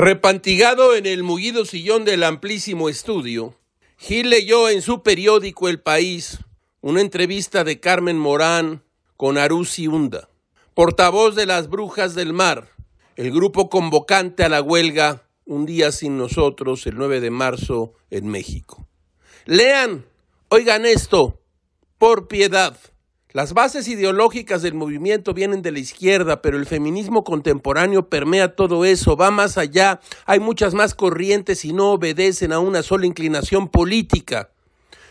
Repantigado en el mullido sillón del amplísimo estudio, Gil leyó en su periódico El País una entrevista de Carmen Morán con Arusi Hunda, portavoz de las Brujas del Mar, el grupo convocante a la huelga Un día sin nosotros, el 9 de marzo, en México. Lean, oigan esto, por piedad. Las bases ideológicas del movimiento vienen de la izquierda, pero el feminismo contemporáneo permea todo eso, va más allá, hay muchas más corrientes y no obedecen a una sola inclinación política.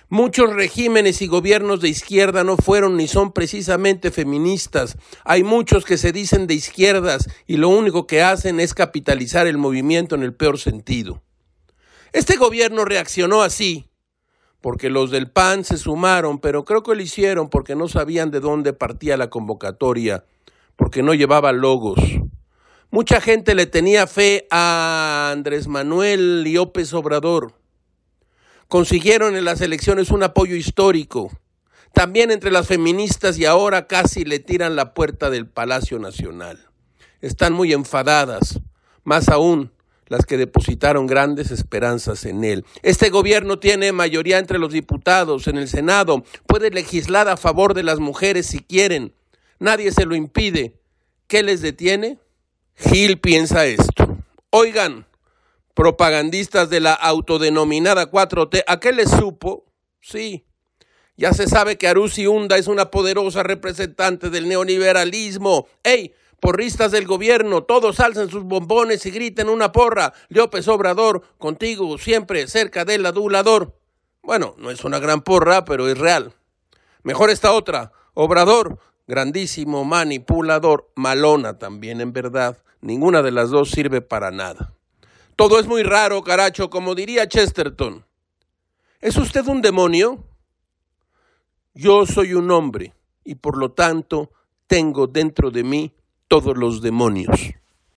Muchos regímenes y gobiernos de izquierda no fueron ni son precisamente feministas. Hay muchos que se dicen de izquierdas y lo único que hacen es capitalizar el movimiento en el peor sentido. Este gobierno reaccionó así, porque los del PAN se sumaron, pero creo que lo hicieron porque no sabían de dónde partía la convocatoria, porque no llevaba logos. Mucha gente le tenía fe a Andrés Manuel López Obrador. Consiguieron en las elecciones un apoyo histórico, también entre las feministas y ahora casi le tiran la puerta del Palacio Nacional. Están muy enfadadas, más aún las que depositaron grandes esperanzas en él. Este gobierno tiene mayoría entre los diputados, en el Senado, puede legislar a favor de las mujeres si quieren. Nadie se lo impide. ¿Qué les detiene? Gil piensa esto. Oigan, propagandistas de la autodenominada 4T, ¿a qué les supo? Sí. Ya se sabe que Arusi Hunda es una poderosa representante del neoliberalismo. ¡Ey! Porristas del gobierno, todos alzan sus bombones y griten una porra. López Obrador, contigo siempre cerca del adulador. Bueno, no es una gran porra, pero es real. Mejor esta otra. Obrador, grandísimo manipulador, malona también en verdad. Ninguna de las dos sirve para nada. Todo es muy raro, caracho, como diría Chesterton. ¿Es usted un demonio? Yo soy un hombre y por lo tanto tengo dentro de mí todos los demonios.